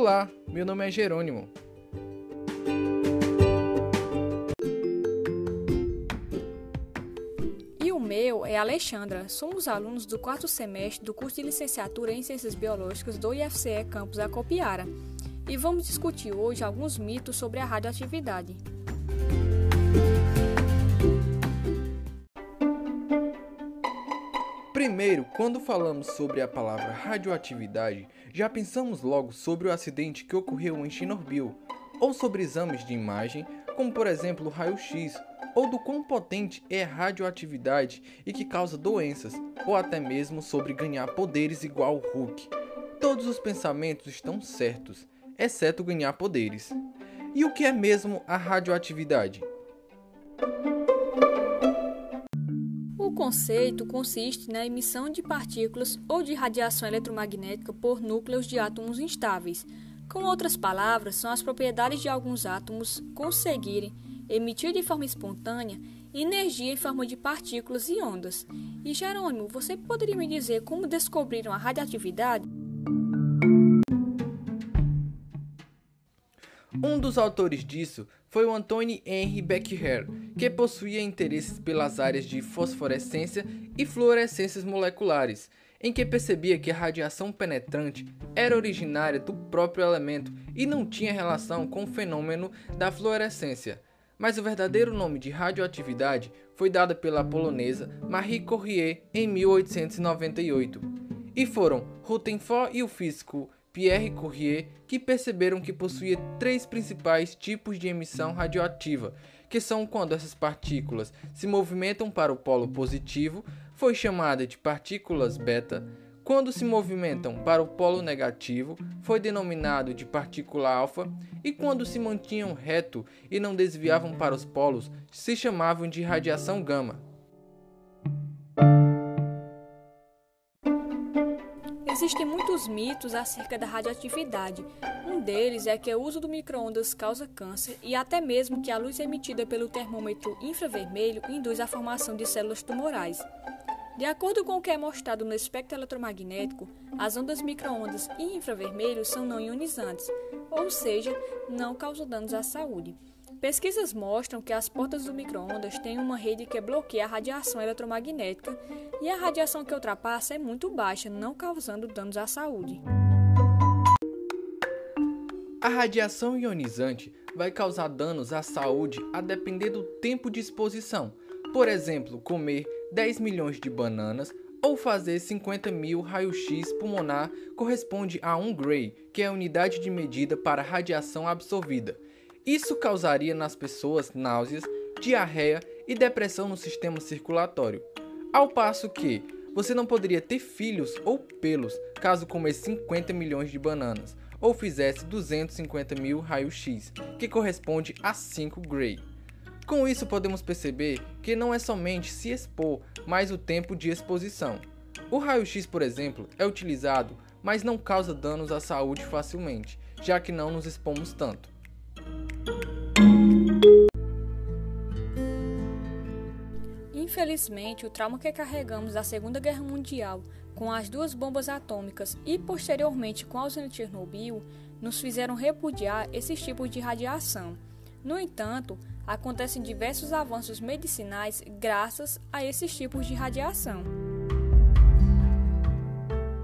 Olá, meu nome é Jerônimo. E o meu é Alexandra. Somos alunos do quarto semestre do curso de licenciatura em Ciências Biológicas do IFCE Campus Acopiara. E vamos discutir hoje alguns mitos sobre a radioatividade. Primeiro, quando falamos sobre a palavra radioatividade, já pensamos logo sobre o acidente que ocorreu em Chernobyl, ou sobre exames de imagem, como por exemplo o raio-x, ou do quão potente é a radioatividade e que causa doenças, ou até mesmo sobre ganhar poderes igual o Hulk. Todos os pensamentos estão certos, exceto ganhar poderes. E o que é mesmo a radioatividade? Conceito consiste na emissão de partículas ou de radiação eletromagnética por núcleos de átomos instáveis. Com outras palavras, são as propriedades de alguns átomos conseguirem emitir de forma espontânea energia em forma de partículas e ondas. E Jerônimo, você poderia me dizer como descobriram a radioatividade? Um dos autores disso foi o Anthony Henry Becquerel, que possuía interesses pelas áreas de fosforescência e fluorescências moleculares, em que percebia que a radiação penetrante era originária do próprio elemento e não tinha relação com o fenômeno da fluorescência. Mas o verdadeiro nome de radioatividade foi dado pela polonesa Marie Curie em 1898. E foram Rutherford e o físico Pierre Curie, que perceberam que possuía três principais tipos de emissão radioativa, que são quando essas partículas se movimentam para o polo positivo, foi chamada de partículas beta, quando se movimentam para o polo negativo, foi denominado de partícula alfa, e quando se mantinham reto e não desviavam para os polos, se chamavam de radiação gama. Existem muitos mitos acerca da radioatividade. Um deles é que o uso do microondas causa câncer e até mesmo que a luz emitida pelo termômetro infravermelho induz a formação de células tumorais. De acordo com o que é mostrado no espectro eletromagnético, as ondas microondas e infravermelho são não ionizantes, ou seja, não causam danos à saúde. Pesquisas mostram que as portas do microondas têm uma rede que bloqueia a radiação eletromagnética e a radiação que ultrapassa é muito baixa, não causando danos à saúde. A radiação ionizante vai causar danos à saúde a depender do tempo de exposição. Por exemplo, comer 10 milhões de bananas ou fazer 50 mil raio-x pulmonar corresponde a 1 Gray, que é a unidade de medida para radiação absorvida. Isso causaria nas pessoas náuseas, diarreia e depressão no sistema circulatório. Ao passo que você não poderia ter filhos ou pelos caso comesse 50 milhões de bananas ou fizesse 250 mil raio-x, que corresponde a 5 Gray. Com isso, podemos perceber que não é somente se expor, mas o tempo de exposição. O raio-x, por exemplo, é utilizado, mas não causa danos à saúde facilmente, já que não nos expomos tanto. Infelizmente, o trauma que carregamos da Segunda Guerra Mundial, com as duas bombas atômicas e posteriormente com a usina de Chernobyl, nos fizeram repudiar esses tipos de radiação. No entanto, acontecem diversos avanços medicinais graças a esses tipos de radiação.